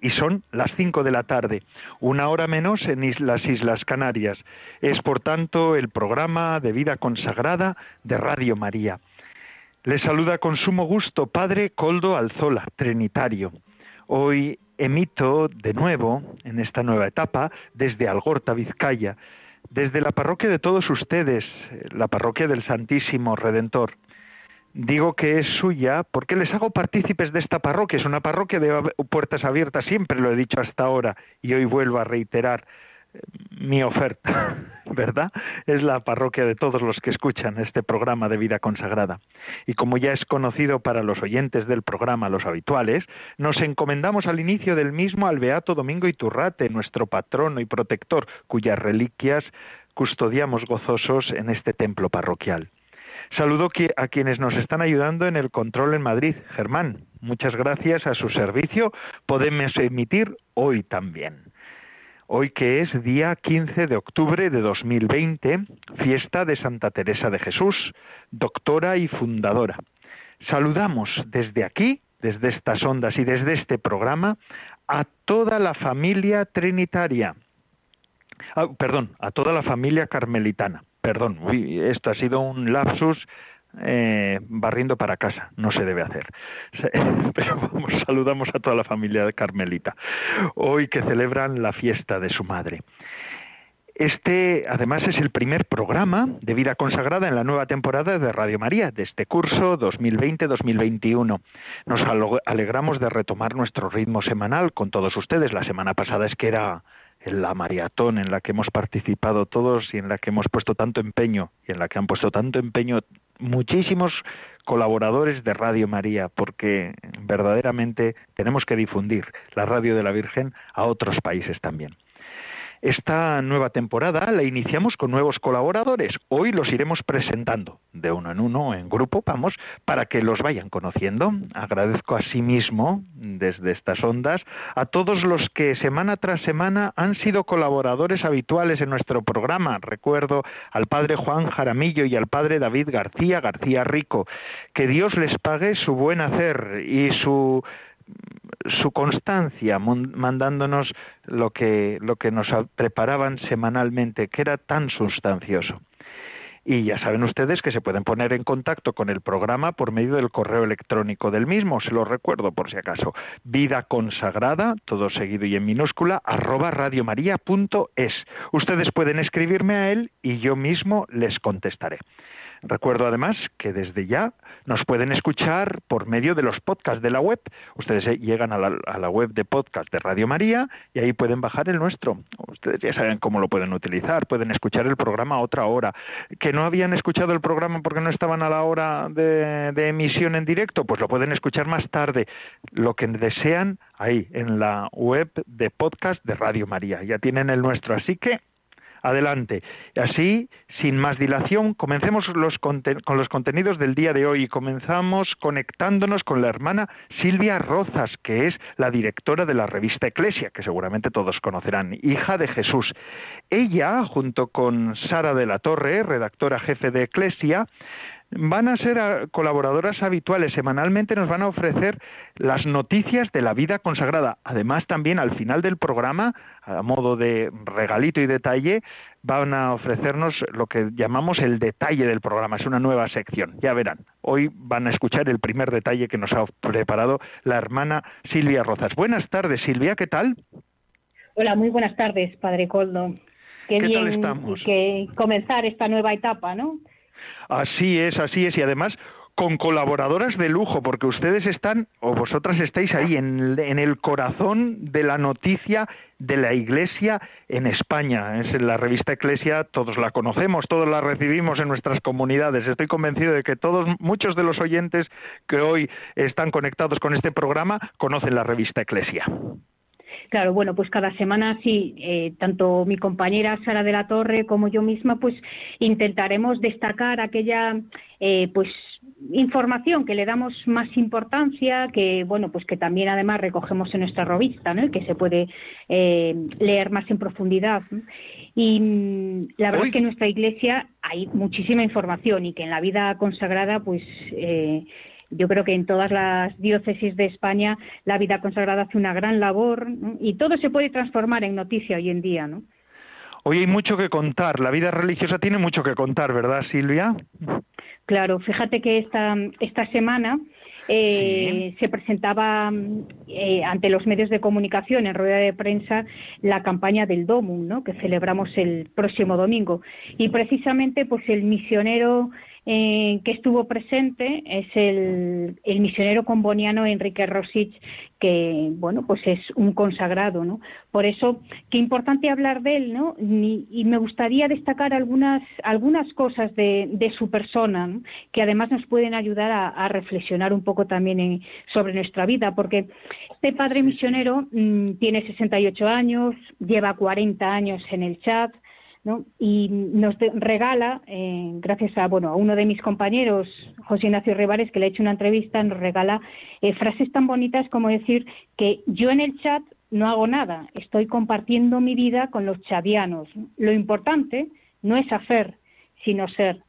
y son las cinco de la tarde, una hora menos en las Islas Canarias. Es, por tanto, el programa de vida consagrada de Radio María. Les saluda con sumo gusto Padre Coldo Alzola, Trinitario. Hoy emito de nuevo, en esta nueva etapa, desde Algorta, Vizcaya, desde la parroquia de todos ustedes, la parroquia del Santísimo Redentor digo que es suya porque les hago partícipes de esta parroquia. Es una parroquia de puertas abiertas, siempre lo he dicho hasta ahora y hoy vuelvo a reiterar eh, mi oferta, ¿verdad? Es la parroquia de todos los que escuchan este programa de vida consagrada. Y como ya es conocido para los oyentes del programa, los habituales, nos encomendamos al inicio del mismo al Beato Domingo Iturrate, nuestro patrono y protector, cuyas reliquias custodiamos gozosos en este templo parroquial. Saludo a quienes nos están ayudando en el control en Madrid. Germán, muchas gracias a su servicio. Podemos emitir hoy también. Hoy que es día 15 de octubre de 2020, fiesta de Santa Teresa de Jesús, doctora y fundadora. Saludamos desde aquí, desde estas ondas y desde este programa, a toda la familia trinitaria. Ah, perdón, a toda la familia carmelitana perdón, esto ha sido un lapsus eh, barriendo para casa, no se debe hacer. Pero vamos, saludamos a toda la familia de Carmelita, hoy que celebran la fiesta de su madre. Este, además, es el primer programa de vida consagrada en la nueva temporada de Radio María, de este curso 2020-2021. Nos alegramos de retomar nuestro ritmo semanal con todos ustedes. La semana pasada es que era en la maratón en la que hemos participado todos y en la que hemos puesto tanto empeño y en la que han puesto tanto empeño muchísimos colaboradores de Radio María, porque verdaderamente tenemos que difundir la radio de la Virgen a otros países también. Esta nueva temporada la iniciamos con nuevos colaboradores. Hoy los iremos presentando de uno en uno, en grupo, vamos, para que los vayan conociendo. Agradezco a sí mismo, desde estas ondas, a todos los que semana tras semana han sido colaboradores habituales en nuestro programa. Recuerdo al padre Juan Jaramillo y al padre David García García Rico. Que Dios les pague su buen hacer y su su constancia mandándonos lo que, lo que nos preparaban semanalmente, que era tan sustancioso. Y ya saben ustedes que se pueden poner en contacto con el programa por medio del correo electrónico del mismo, se lo recuerdo por si acaso, vida consagrada, todo seguido y en minúscula, arroba radiomaria.es. Ustedes pueden escribirme a él y yo mismo les contestaré. Recuerdo además que desde ya nos pueden escuchar por medio de los podcasts de la web. Ustedes eh, llegan a la, web de podcast de Radio María y ahí pueden bajar el nuestro. Ustedes ya saben cómo lo pueden utilizar. Pueden escuchar el programa a otra hora. Que no habían escuchado el programa porque no estaban a la hora de, de emisión en directo, pues lo pueden escuchar más tarde. Lo que desean ahí en la web de podcast de Radio María. Ya tienen el nuestro. Así que Adelante. Así, sin más dilación, comencemos con los contenidos del día de hoy. Comenzamos conectándonos con la hermana Silvia Rozas, que es la directora de la revista Eclesia, que seguramente todos conocerán, hija de Jesús. Ella, junto con Sara de la Torre, redactora jefe de Eclesia, van a ser colaboradoras habituales. Semanalmente nos van a ofrecer las noticias de la vida consagrada. Además, también al final del programa, a modo de regalito y detalle, van a ofrecernos lo que llamamos el detalle del programa. Es una nueva sección. Ya verán. Hoy van a escuchar el primer detalle que nos ha preparado la hermana Silvia Rozas. Buenas tardes, Silvia. ¿Qué tal? Hola, muy buenas tardes, Padre Coldo. Qué, bien estamos? que comenzar esta nueva etapa, ¿no? Así es, así es. Y además con colaboradoras de lujo, porque ustedes están, o vosotras estáis ahí, en, el corazón de la noticia de la Iglesia en España. Es en la revista Iglesia, todos la conocemos, todos la recibimos en nuestras comunidades. Estoy convencido de que todos, muchos de los oyentes que hoy están conectados con este programa, conocen la revista Iglesia. Claro, bueno, pues cada semana sí, eh, tanto mi compañera Sara de la Torre como yo misma, pues intentaremos destacar aquella, eh, pues información que le damos más importancia, que bueno, pues que también además recogemos en nuestra revista, ¿no? que se puede eh, leer más en profundidad. Y mm, la verdad es que en nuestra iglesia hay muchísima información y que en la vida consagrada, pues eh, yo creo que en todas las diócesis de España la vida consagrada hace una gran labor y todo se puede transformar en noticia hoy en día, ¿no? Hoy hay mucho que contar, la vida religiosa tiene mucho que contar, ¿verdad, Silvia? Claro, fíjate que esta, esta semana eh, se presentaba eh, ante los medios de comunicación en rueda de prensa la campaña del DOMUM, ¿no? que celebramos el próximo domingo. Y precisamente, pues el misionero eh, que estuvo presente es el, el, misionero comboniano Enrique Rosich, que bueno, pues es un consagrado, ¿no? Por eso, qué importante hablar de él, ¿no? Y, me gustaría destacar algunas algunas cosas de, de su persona, que además nos pueden ayudar a, reflexionar un poco también sobre nuestra vida, porque este padre misionero mm, tiene 68 años, lleva 40 años en el chat, y nos regala, eh, gracias a bueno a uno de mis compañeros, José Ignacio Rivares, que le ha hecho una entrevista, nos regala eh, frases tan bonitas como decir que yo en el chat no hago nada, estoy compartiendo mi vida con los chavianos. Lo importante no es hacer, sino ser.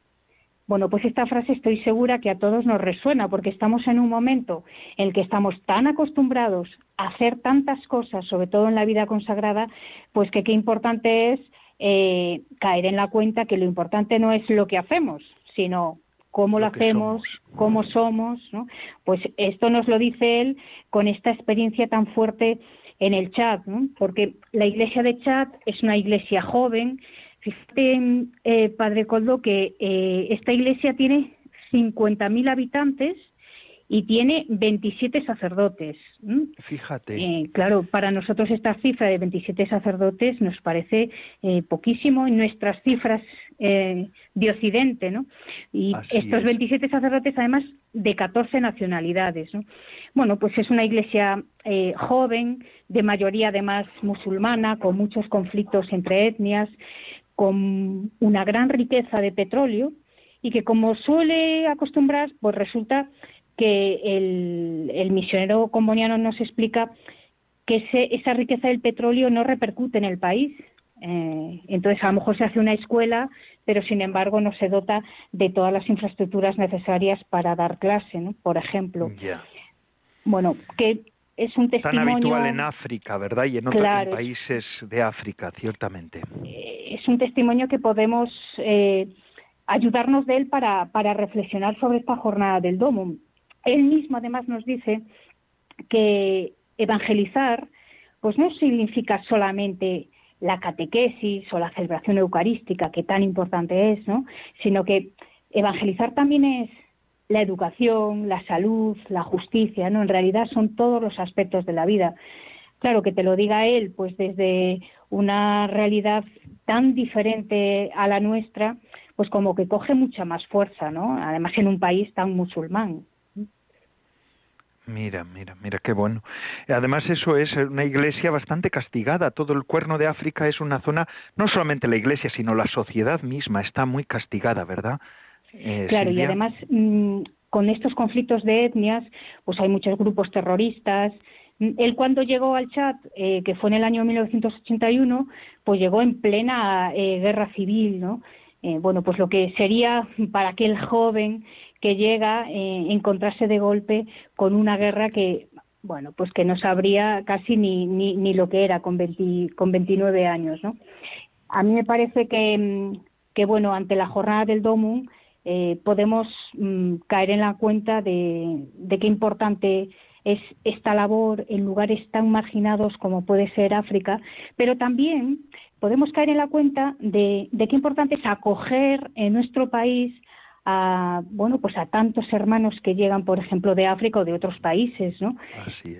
Bueno, pues esta frase estoy segura que a todos nos resuena porque estamos en un momento en el que estamos tan acostumbrados a hacer tantas cosas, sobre todo en la vida consagrada, pues que qué importante es eh, caer en la cuenta que lo importante no es lo que hacemos, sino cómo lo, hacemos, cómo somos, ¿no? Pues esto nos lo dice él con esta experiencia tan fuerte en el chat, ¿no? porque la iglesia de chat es una iglesia joven. Fíjate, eh, Padre Coldo, que eh, esta iglesia tiene 50.000 habitantes y tiene 27 sacerdotes. Fíjate. Eh, claro, para nosotros esta cifra de 27 sacerdotes nos parece eh, poquísimo en nuestras cifras eh, de Occidente, ¿no? Y estos 27 sacerdotes, además, de 14 nacionalidades, ¿no? Bueno, pues es una iglesia joven, de mayoría además musulmana, con muchos conflictos entre etnias, con una gran riqueza de petróleo y que, como suele acostumbrar, pues resulta que el, misionero comboniano nos explica que esa riqueza del petróleo no repercute en el país. Eh, entonces, a lo mejor se hace una escuela, pero sin embargo no se dota de todas las infraestructuras necesarias para dar clase, ¿no? por ejemplo. Bueno, que es un testimonio. Tan habitual en África, ¿verdad? Y en otros países de África, ciertamente. Eh, es un testimonio que podemos eh, ayudarnos de él para, para reflexionar sobre esta jornada del Domo. Él mismo además nos dice que evangelizar pues no significa solamente la catequesis o la celebración eucarística, que tan importante es, ¿no? sino que evangelizar también es la educación, la salud, la justicia, ¿no? En realidad son todos los aspectos de la vida. Claro, que te lo diga él, pues desde una realidad tan diferente a la nuestra, pues como que coge mucha más fuerza, ¿no? Además en un país tan musulmán. Mira, mira, mira, qué bueno. Además, eso es una iglesia bastante castigada. Todo el cuerno de África es una zona, no solamente la iglesia, sino la sociedad misma está muy castigada, ¿verdad? Eh, claro, y además, mm, con estos conflictos de etnias, pues hay muchos grupos terroristas. Él cuando llegó al Chad, eh, que fue en el año 1981, pues llegó en plena eh, guerra civil, ¿no? bueno, pues lo que sería para aquel joven que llega a eh, encontrarse de golpe con una guerra que bueno pues que no sabría casi ni, ni, lo que era con, con 29 años ¿no? a mí me parece que, mm, que bueno ante la jornada del DOMUN eh, podemos mm, caer en la cuenta de, de qué importante es esta labor en lugares tan marginados como puede ser África, pero también podemos caer en la cuenta de, de qué importante es acoger en nuestro país a bueno pues a tantos hermanos que llegan por ejemplo de África o de otros países no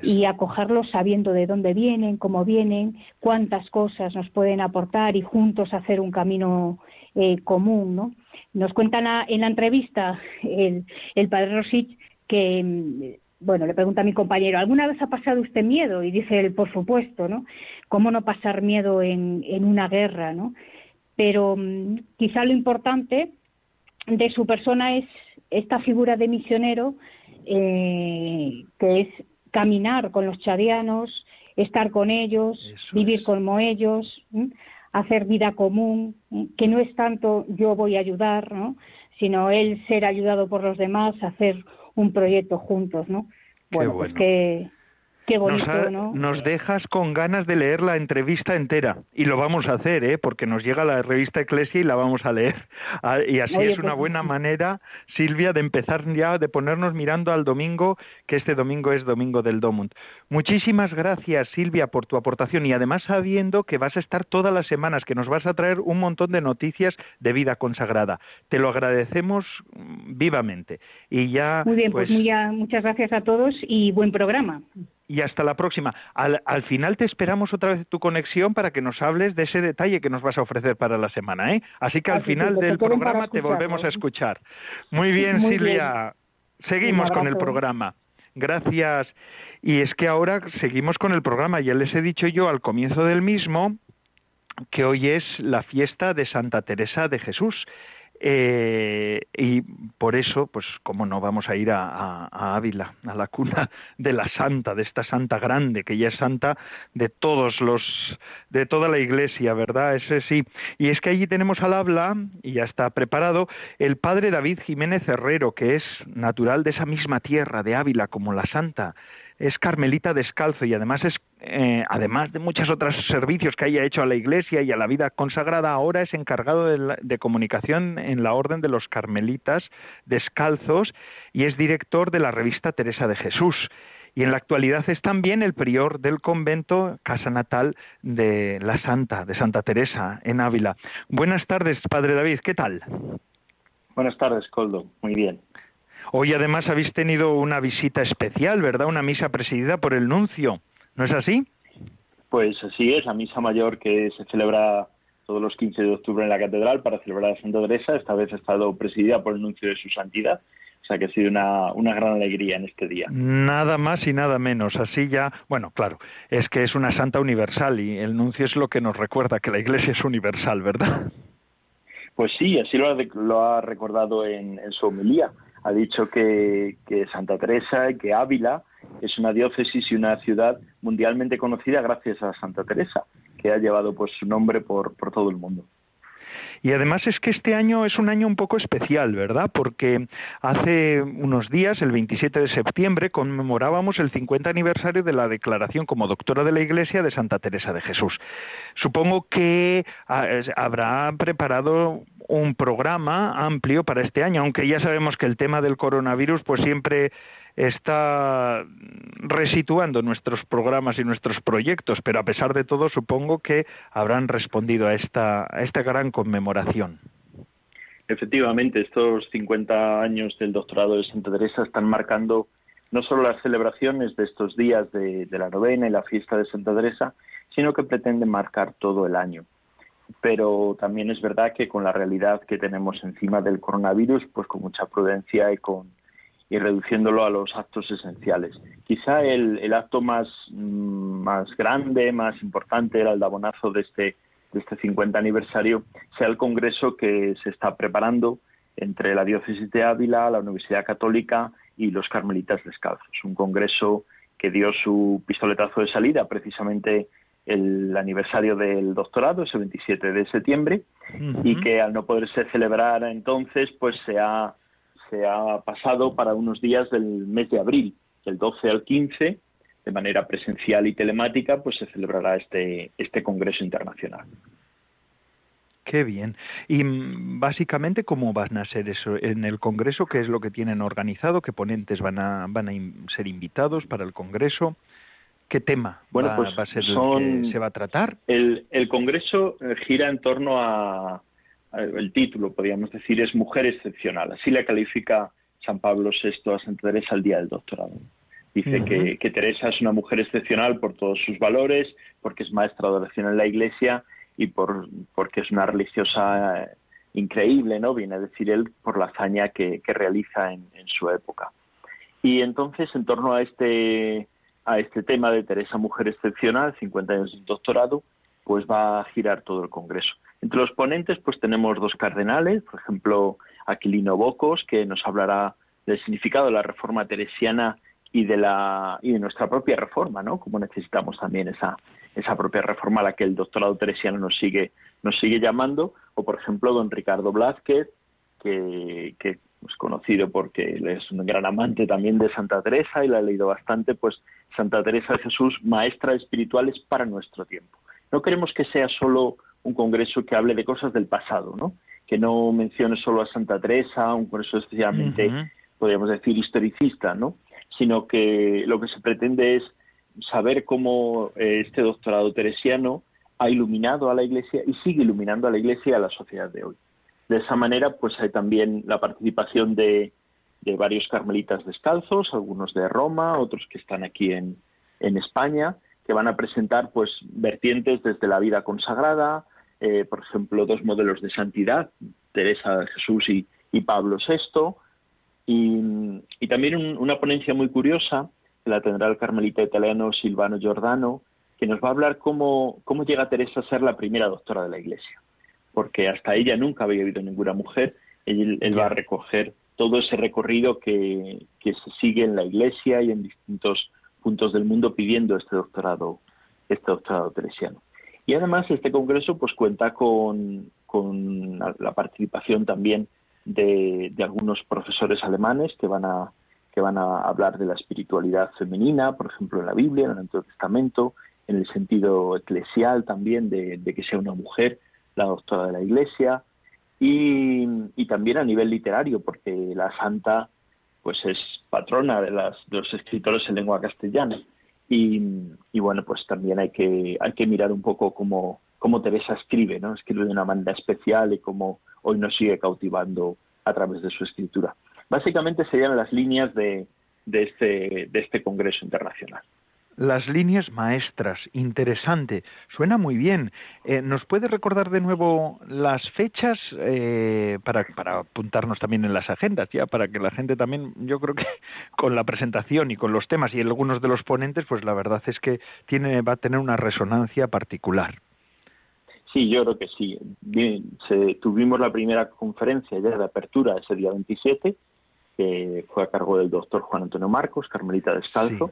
y acogerlos sabiendo de dónde vienen cómo vienen cuántas cosas nos pueden aportar y juntos hacer un camino eh, común no nos cuentan en la entrevista el, el padre Rosich que bueno, le pregunta a mi compañero, ¿alguna vez ha pasado usted miedo? Y dice él, por supuesto, ¿no? ¿Cómo no pasar miedo en, en una guerra, ¿no? Pero mm, quizá lo importante de su persona es esta figura de misionero eh, que es caminar con los chadianos, estar con ellos, vivir como ellos, hacer vida común, que no es tanto yo voy a ayudar, ¿no? sino él ser ayudado por los demás, hacer un proyecto juntos, ¿no? Bueno, pues que Qué bonito, nos, nos dejas con ganas de leer la entrevista entera y lo vamos a hacer, ¿eh? porque nos llega la revista Eclesia y la vamos a leer. Ah, y así es una pues buena manera, Silvia, de empezar ya, de ponernos mirando al domingo, que este domingo es domingo del Domund. Muchísimas gracias, Silvia, por tu aportación y además sabiendo que vas a estar todas las semanas, que nos vas a traer un montón de noticias de vida consagrada. Te lo agradecemos mm, vivamente. Y ya, Muy bien, pues, pues muchas gracias a todos y buen programa y hasta la próxima. Al, final te esperamos otra vez tu conexión para que nos hables de ese detalle que nos vas a ofrecer para la semana, ¿eh? Así que al final del programa te volvemos a escuchar. Muy bien, Silvia. Seguimos con el programa. Gracias. Y es que ahora seguimos con el programa. Ya les he dicho yo al comienzo del mismo que hoy es la fiesta de Santa Teresa de Jesús. Eh, y por eso, pues, como no vamos a ir a, Ávila, a la cuna de la santa, de esta santa grande, que ya es santa de todos los, de toda la iglesia, ¿verdad? Ese sí. Y es que allí tenemos al habla, y ya está preparado, el padre David Jiménez Herrero, que es natural de esa misma tierra, de Ávila, como la santa es carmelita descalzo y además es eh, además de muchos otros servicios que haya hecho a la Iglesia y a la vida consagrada ahora es encargado de, comunicación en la orden de los carmelitas descalzos y es director de la revista Teresa de Jesús y en la actualidad es también el prior del convento casa natal de la Santa, de Santa Teresa, en Ávila. Buenas tardes, Padre David, ¿qué tal? Buenas tardes, Coldo, muy bien. Hoy además habéis tenido una visita especial, ¿verdad? Una misa presidida por el nuncio, ¿no es así? Pues así es, la misa mayor que se celebra todos los 15 de octubre en la catedral para celebrar a Santa Teresa, esta vez ha estado presidida por el nuncio de su santidad. O sea que ha sido una, una gran alegría en este día. Nada más y nada menos. Así ya, bueno, claro, es que es una santa universal y el nuncio es lo que nos recuerda que la Iglesia es universal, ¿verdad? Pues sí, así lo ha, lo ha recordado en, en su homilía ha dicho que, Santa Teresa y que Ávila es una diócesis y una ciudad mundialmente conocida gracias a Santa Teresa, que ha llevado pues su nombre por, por todo el mundo. Y además es que este año es un año un poco especial, ¿verdad? Porque hace unos días, el 27 de septiembre, conmemorábamos el 50 aniversario de la declaración como doctora de la Iglesia de Santa Teresa de Jesús. Supongo que ah, habrá preparado un programa amplio para este año, aunque ya sabemos que el tema del coronavirus pues siempre está resituando nuestros programas y nuestros proyectos, pero a pesar de todo supongo que habrán respondido a esta, gran conmemoración. Efectivamente, estos 50 años del doctorado de Santa Teresa están marcando no solo las celebraciones de estos días de la novena y la fiesta de Santa Teresa, sino que pretenden marcar todo el año pero también es verdad que con la realidad que tenemos encima del coronavirus, pues con mucha prudencia y con y reduciéndolo a los actos esenciales. Quizá el, acto más, mm, más grande, más importante, el aldabonazo de este, de este 50 aniversario, sea el congreso que se está preparando entre la diócesis de Ávila, la Universidad Católica y los Carmelitas Descalzos. Un congreso que dio su pistoletazo de salida precisamente el aniversario del doctorado, ese 27 de septiembre, y que al no poderse celebrar entonces, pues se ha se ha pasado para unos días del mes de abril, del 12 al 15, de manera presencial y telemática, pues se celebrará este, este Congreso Internacional. Qué bien. Y mm, básicamente, ¿cómo van a ser eso en el Congreso? ¿Qué es lo que tienen organizado? ¿Qué ponentes van a, van a ser invitados para el Congreso? ¿Qué tema bueno, pues va a ser el que se va a tratar? El, el Congreso eh, gira en torno a, el título, podríamos decir, es Mujer Excepcional. Así la califica San Pablo VI a Santa Teresa el día del doctorado. Dice que, Teresa es una mujer excepcional por todos sus valores, porque es maestra de oración en la Iglesia y por, porque es una religiosa eh, increíble, ¿no? Viene a decir él por la hazaña que, realiza en, su época. Y entonces, en torno a este, a este tema de Teresa Mujer Excepcional, 50 años de doctorado, pues va a girar todo el Congreso. Entre los ponentes, pues tenemos dos cardenales, por ejemplo, Aquilino Bocos, que nos hablará del significado de la reforma teresiana y de la y de nuestra propia reforma, ¿no? Como necesitamos también esa esa propia reforma a la que el doctorado teresiano nos sigue nos sigue llamando, o por ejemplo don Ricardo Blázquez, que, que es conocido porque él es un gran amante también de Santa Teresa y la ha leído bastante, pues Santa Teresa de Jesús, maestra espirituales para nuestro tiempo. No queremos que sea solo un congreso que hable de cosas del pasado, ¿no? Que no mencione solo a Santa Teresa, un congreso especialmente, podríamos decir, historicista, ¿no? Sino que lo que se pretende es saber cómo eh, este doctorado teresiano ha iluminado a la Iglesia y sigue iluminando a la Iglesia y a la sociedad de hoy. De esa manera, pues hay también la participación de, varios carmelitas descalzos, algunos de Roma, otros que están aquí en, España, que van a presentar pues vertientes desde la vida consagrada, eh, por ejemplo, dos modelos de santidad, Teresa Jesús y, Pablo VI, y, también una ponencia muy curiosa que la tendrá el carmelita italiano Silvano Giordano, que nos va a hablar cómo, cómo llega Teresa a ser la primera doctora de la Iglesia porque hasta ella nunca había habido ninguna mujer. Él, va a recoger todo ese recorrido que, se sigue en la Iglesia y en distintos puntos del mundo pidiendo este doctorado, este doctorado teresiano. Y además este congreso pues cuenta con, la participación también de, algunos profesores alemanes que van a que van a hablar de la espiritualidad femenina, por ejemplo en la Biblia, en el Antiguo Testamento, en el sentido eclesial también de que sea una mujer la doctora de la Iglesia, y, también a nivel literario, porque la santa pues es patrona de, las, los escritores en lengua castellana. Y, bueno, pues también hay que, hay que mirar un poco cómo, cómo Teresa escribe, ¿no? Escribe de una manera especial y cómo hoy nos sigue cautivando a través de su escritura. Básicamente serían las líneas de, de, este, de este Congreso Internacional. Las líneas maestras, interesante, suena muy bien. Eh, ¿Nos puede recordar de nuevo las fechas eh, para, para apuntarnos también en las agendas, ya para que la gente también, yo creo que con la presentación y con los temas y algunos de los ponentes, pues la verdad es que tiene, va a tener una resonancia particular. Sí, yo creo que sí. tuvimos la primera conferencia ya de apertura ese día 27, que fue a cargo del doctor Juan Antonio Marcos, Carmelita Descalzo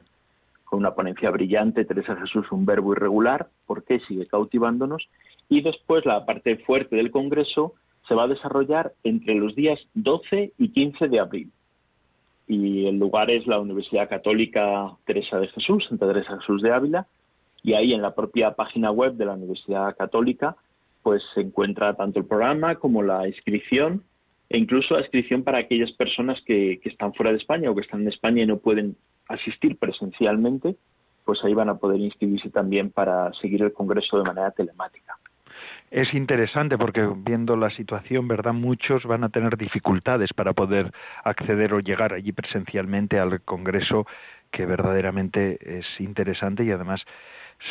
con una ponencia brillante, Teresa Jesús, un verbo irregular, ¿por qué sigue cautivándonos? Y después la parte fuerte del Congreso se va a desarrollar entre los días 12 y 15 de abril. Y el lugar es la Universidad Católica Teresa de Jesús, Santa Teresa Jesús de Ávila, y ahí en la propia página web de la Universidad Católica pues se encuentra tanto el programa como la inscripción e incluso la inscripción para aquellas personas que, que están fuera de España o que están en España y no pueden asistir presencialmente, pues ahí van a poder inscribirse también para seguir el Congreso de manera telemática. Es interesante porque viendo la situación, ¿verdad? Muchos van a tener dificultades para poder acceder o llegar allí presencialmente al Congreso, que verdaderamente es interesante y además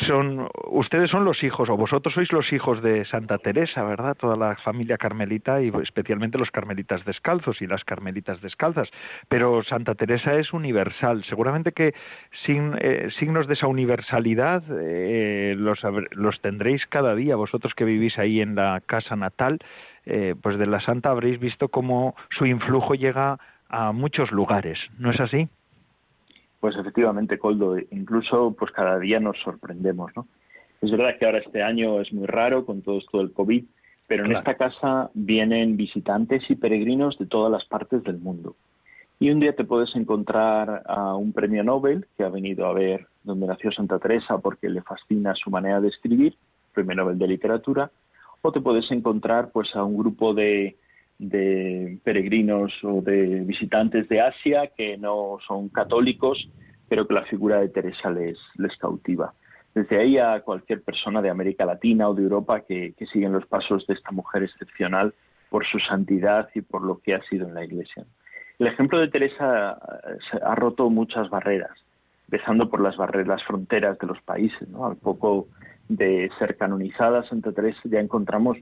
son ustedes son los hijos o vosotros sois los hijos de Santa Teresa, ¿verdad? Toda la familia carmelita y especialmente los carmelitas descalzos y las carmelitas descalzas. Pero Santa Teresa es universal. Seguramente que sin, eh, signos de esa universalidad eh, los, tendréis cada día. Vosotros que vivís ahí en la casa natal, eh, pues de la Santa habréis visto cómo su influjo llega a muchos lugares. ¿No es así? Pues efectivamente, Coldo, incluso pues cada día nos sorprendemos, ¿no? Es verdad que ahora este año es muy raro con todo esto del COVID, pero en esta casa vienen visitantes y peregrinos de todas las partes del mundo. Y un día te puedes encontrar a un premio Nobel que ha venido a ver donde nació Santa Teresa porque le fascina su manera de escribir, premio Nobel de literatura, o te puedes encontrar pues a un grupo de de peregrinos o de visitantes de Asia que no son católicos, pero que la figura de Teresa les, cautiva. Desde ahí a cualquier persona de América Latina o de Europa que, que siguen los pasos de esta mujer excepcional por su santidad y por lo que ha sido en la Iglesia. El ejemplo de Teresa eh, ha roto muchas barreras, empezando por las barreras, las fronteras de los países. ¿no? Al poco de ser canonizada Santa Teresa ya encontramos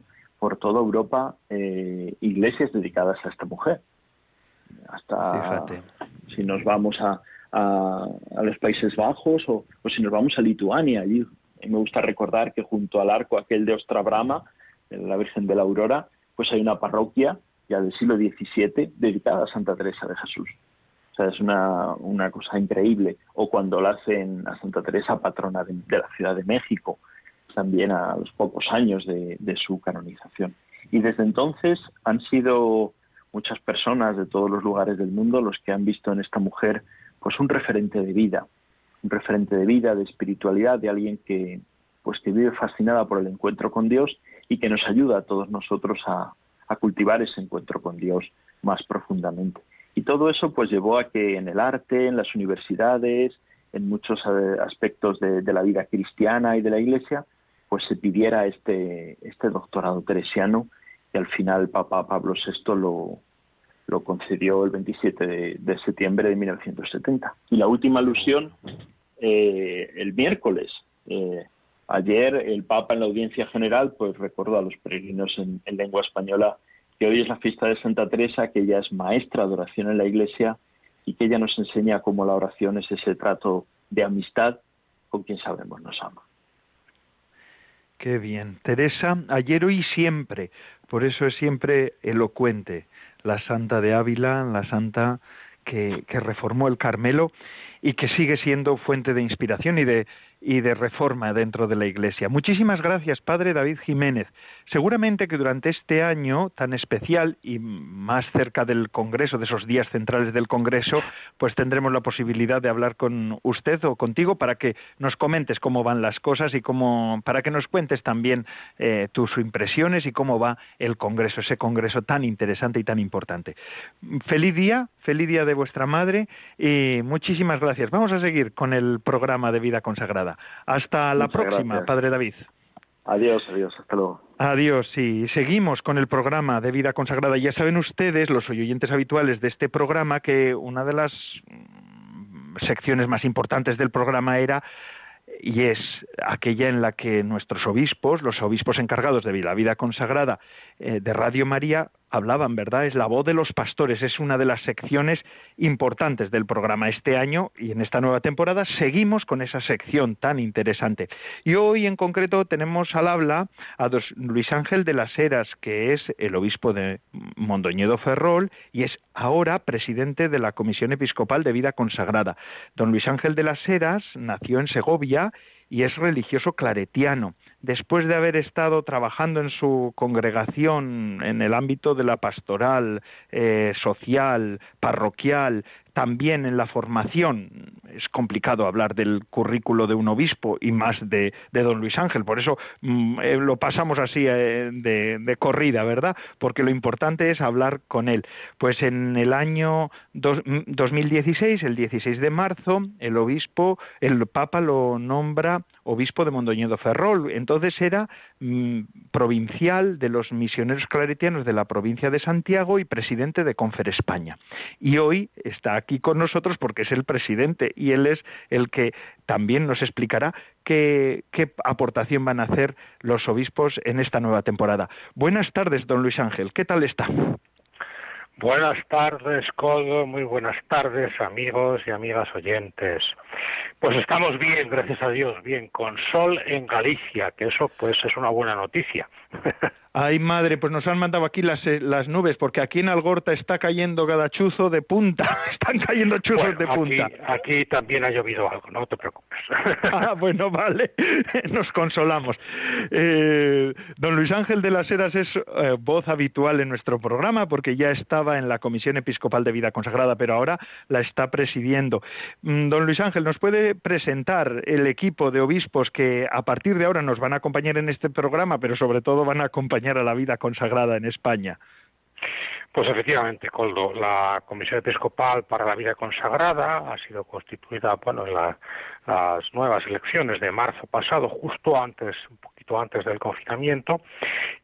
por toda Europa eh, iglesias dedicadas a esta mujer. Hasta, si nos vamos a, a, los Países Bajos o, si nos vamos a Lituania. Allí me gusta recordar que junto al arco aquel de Ostrabrama, la Virgen de la Aurora, pues hay una parroquia ya del siglo XVII dedicada a Santa Teresa de Jesús. O sea, es una, una cosa increíble. O cuando la hacen a Santa Teresa, patrona de, la Ciudad de México, también a los pocos años de, de su canonización. Y desde entonces han sido muchas personas de todos los lugares del mundo los que han visto en esta mujer pues un referente de vida, un referente de vida, de espiritualidad, de alguien que pues que vive fascinada por el encuentro con Dios y que nos ayuda a todos nosotros a, cultivar ese encuentro con Dios más profundamente. Y todo eso pues llevó a que en el arte, en las universidades, en muchos eh, aspectos de, la vida cristiana y de la Iglesia, pues se pidiera este, este doctorado teresiano y al final Papa Pablo VI lo, concedió el 27 de, septiembre de 1970. Y la última alusión, eh, el miércoles. Eh, ayer el Papa en la audiencia general pues recordó a los peregrinos en, lengua española que hoy es la fiesta de Santa Teresa, que ella es maestra de oración en la Iglesia y que ella nos enseña cómo la oración es ese trato de amistad con quien sabemos nos ama. Qué bien. Teresa, ayer, hoy siempre. Por eso es siempre elocuente la santa de Ávila, la santa que, que reformó el Carmelo y que sigue siendo fuente de inspiración y de, y de reforma dentro de la Iglesia. Muchísimas gracias, Padre David Jiménez. Seguramente que durante este año tan especial y más cerca del Congreso, de esos días centrales del Congreso, pues tendremos la posibilidad de hablar con usted o contigo para que nos comentes cómo van las cosas y cómo, para que nos cuentes también eh, tus impresiones y cómo va el Congreso, ese Congreso tan interesante y tan importante. Feliz día, feliz día de vuestra madre y muchísimas gracias. Vamos a seguir con el programa de vida consagrada. Hasta la próxima, Padre David. Adiós, adiós, hasta luego. Adiós, sí. Seguimos con el programa de vida consagrada. Ya saben ustedes, los oyentes habituales de este programa, que una de las mm, secciones más importantes del programa era y es aquella en la que nuestros obispos, los obispos encargados de la vida consagrada eh, de Radio María, hablaban, ¿verdad? Es la voz de los pastores, es una de las secciones importantes del programa este año y en esta nueva temporada seguimos con esa sección tan interesante. Y hoy en concreto tenemos al habla a Luis Ángel de las Heras, que es el obispo de Mondoñedo Ferrol y es ahora presidente de la Comisión Episcopal de Vida Consagrada. Don Luis Ángel de las Heras nació en Segovia y es religioso claretiano. Después de haber estado trabajando en su congregación en el ámbito de la pastoral eh, social, parroquial, también en la formación. Es complicado hablar del currículo de un obispo y más de, don Luis Ángel, por eso mm, eh, lo pasamos así eh, de, corrida, ¿verdad? Porque lo importante es hablar con él. Pues en el año 2016, mm, el 16 de marzo, el obispo, el Papa lo nombra obispo de Mondoñedo Ferrol. Entonces era mm, provincial de los misioneros claretianos de la provincia de Santiago y presidente de Confer España. Y hoy está aquí con nosotros porque es el presidente y él es el que también nos explicará qué, qué aportación van a hacer los obispos en esta nueva temporada. Buenas tardes, don Luis Ángel. ¿Qué tal está? Buenas tardes, Codo, muy buenas tardes, amigos y amigas oyentes. Pues estamos bien, gracias a Dios, bien, con sol en Galicia, que eso pues es una buena noticia. Ay, madre, pues nos han mandado aquí las, eh, las nubes, porque aquí en Algorta está cayendo cada chuzo de punta. Están cayendo chuzos de punta. Aquí, también ha llovido algo, no te preocupes. ah, bueno, vale. Nos consolamos. Eh, don Luis Ángel de las Heras es eh, voz habitual en nuestro programa, porque ya estaba en la Comisión Episcopal de Vida Consagrada, pero ahora la está presidiendo. Mm, don Luis Ángel, ¿nos puede presentar el equipo de obispos que a partir de ahora nos van a acompañar en este programa, pero sobre todo van a acompañar a la vida consagrada en España. Pues efectivamente, Coldo, la Comisión Episcopal para la Vida Consagrada ha sido constituida, bueno, en las nuevas elecciones de marzo pasado, justo antes, un poquito antes del confinamiento,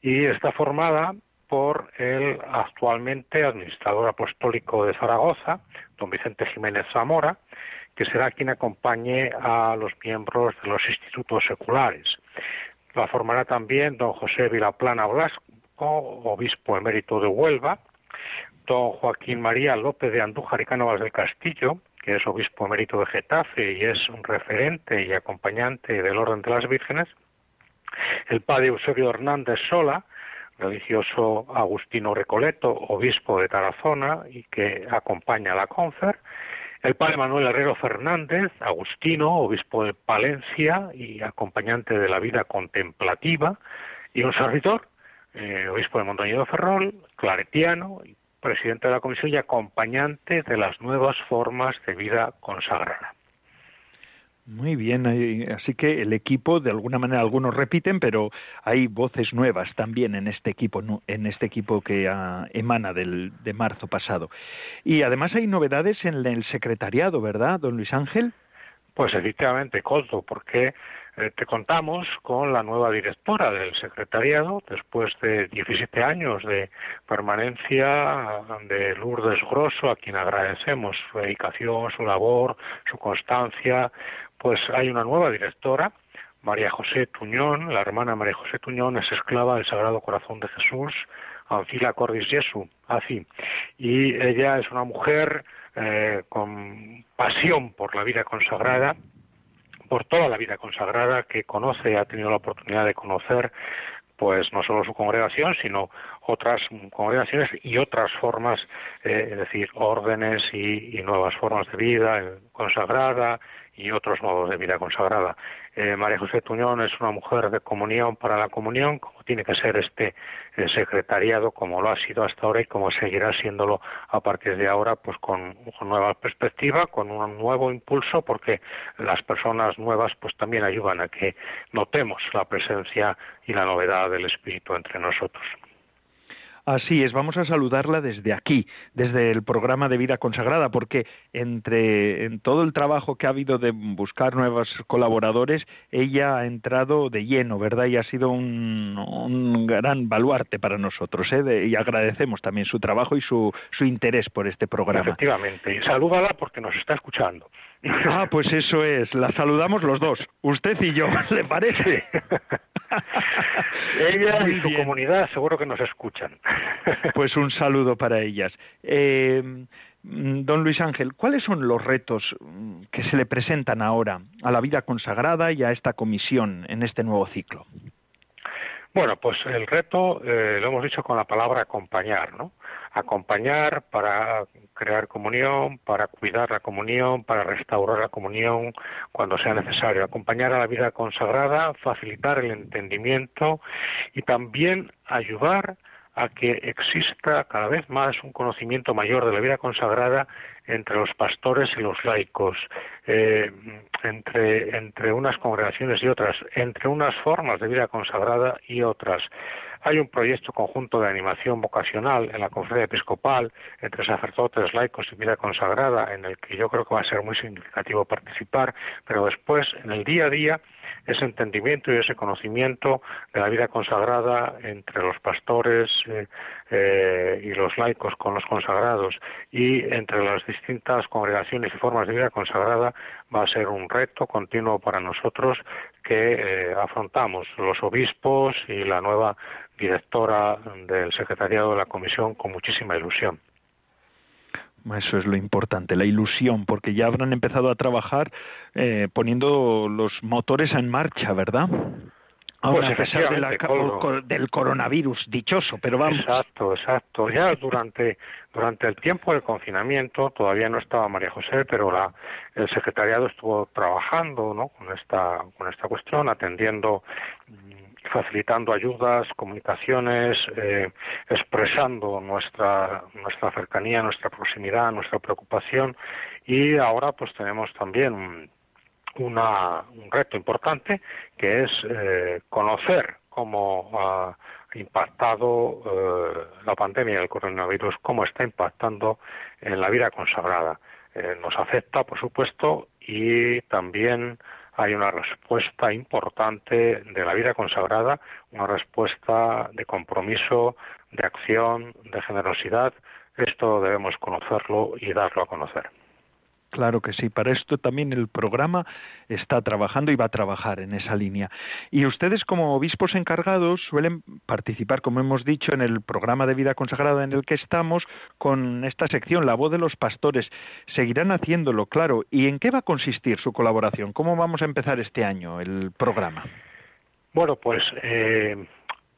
y está formada por el actualmente administrador apostólico de Zaragoza, don Vicente Jiménez Zamora, que será quien acompañe a los miembros de los institutos seculares. La formará también don José Vilaplana Blasco, obispo emérito de Huelva, don Joaquín María López de Andújar y Cánovas del Castillo, que es obispo emérito de Getafe y es un referente y acompañante del Orden de las Vírgenes, el padre Eusebio Hernández Sola, religioso Agustino Recoleto, obispo de Tarazona y que acompaña a la confer, el padre Manuel Herrero Fernández, agustino, obispo de Palencia y acompañante de la vida contemplativa, y un servidor, eh, obispo de Montañedo Ferrol, claretiano, presidente de la comisión y acompañante de las nuevas formas de vida consagrada. Muy bien, así que el equipo, de alguna manera, algunos repiten, pero hay voces nuevas también en este equipo, en este equipo que ah, emana del, de marzo pasado. Y además hay novedades en el secretariado, ¿verdad, don Luis Ángel? Pues efectivamente, Colto, porque eh, te contamos con la nueva directora del secretariado, después de 17 años de permanencia de Lourdes Grosso, a quien agradecemos su dedicación, su labor, su constancia, pues hay una nueva directora, María José Tuñón, la hermana María José Tuñón es esclava del Sagrado Corazón de Jesús, Ancila Cordis Jesu, así. Y ella es una mujer eh, con pasión por la vida consagrada, por toda la vida consagrada que conoce, ha tenido la oportunidad de conocer pues no solo su congregación, sino otras congregaciones y otras formas, eh, es decir, órdenes y, nuevas formas de vida eh, consagrada, y otros modos de vida consagrada. Eh, María José Tuñón es una mujer de comunión para la comunión, como tiene que ser este eh, secretariado, como lo ha sido hasta ahora y como seguirá siéndolo a partir de ahora, pues con, con, nueva perspectiva, con un nuevo impulso, porque las personas nuevas pues también ayudan a que notemos la presencia y la novedad del Espíritu entre nosotros. Así es, vamos a saludarla desde aquí, desde el programa de vida consagrada, porque entre en todo el trabajo que ha habido de buscar nuevos colaboradores, ella ha entrado de lleno, ¿verdad? Y ha sido un, gran baluarte para nosotros, ¿eh? y agradecemos también su trabajo y su, su interés por este programa. Efectivamente, y salúdala porque nos está escuchando. Ah, pues eso es, la saludamos los dos, usted y yo, ¿le parece? Ella y su comunidad seguro que nos escuchan. pues un saludo para ellas. Eh, don Luis Ángel, ¿cuáles son los retos mm, que se le presentan ahora a la vida consagrada y a esta comisión en este nuevo ciclo? Bueno, pues el reto eh, lo hemos dicho con la palabra acompañar, ¿no? Acompañar para crear comunión, para cuidar la comunión, para restaurar la comunión cuando sea necesario. Acompañar a la vida consagrada, facilitar el entendimiento y también ayudar a que exista cada vez más un conocimiento mayor de la vida consagrada entre los pastores y los laicos, eh, entre, entre unas congregaciones y otras, entre unas formas de vida consagrada y otras. Hay un proyecto conjunto de animación vocacional en la conferencia episcopal entre sacerdotes, laicos y vida consagrada, en el que yo creo que va a ser muy significativo participar, pero después, en el día a día, ese entendimiento y ese conocimiento de la vida consagrada entre los pastores eh, eh, y los laicos con los consagrados y entre las distintas congregaciones y formas de vida consagrada va a ser un reto continuo para nosotros que eh, afrontamos los obispos y la nueva directora del secretariado de la comisión con muchísima ilusión. Eso es lo importante, la ilusión, porque ya habrán empezado a trabajar eh, poniendo los motores en marcha, ¿verdad? Ahora, pues a pesar del coronavirus, dichoso, pero vamos. Exacto, exacto. Ya durante, durante el tiempo del confinamiento, todavía no estaba María José, pero la, el secretariado estuvo trabajando ¿no? con, esta, con esta cuestión, atendiendo facilitando ayudas, comunicaciones, eh, expresando nuestra, nuestra cercanía, nuestra proximidad, nuestra preocupación y ahora pues tenemos también una, un reto importante que es eh, conocer cómo ha impactado eh, la pandemia del coronavirus, cómo está impactando en la vida consagrada. nos afecta, por supuesto, y también hay una respuesta importante de la vida consagrada, una respuesta de compromiso, de acción, de generosidad. Esto debemos conocerlo y darlo a conocer. Claro que sí, para esto también el programa está trabajando y va a trabajar en esa línea. Y ustedes como obispos encargados suelen participar, como hemos dicho, en el programa de vida consagrada en el que estamos con esta sección, La voz de los pastores. Seguirán haciéndolo, claro. ¿Y en qué va a consistir su colaboración? ¿Cómo vamos a empezar este año el programa? Bueno, pues eh,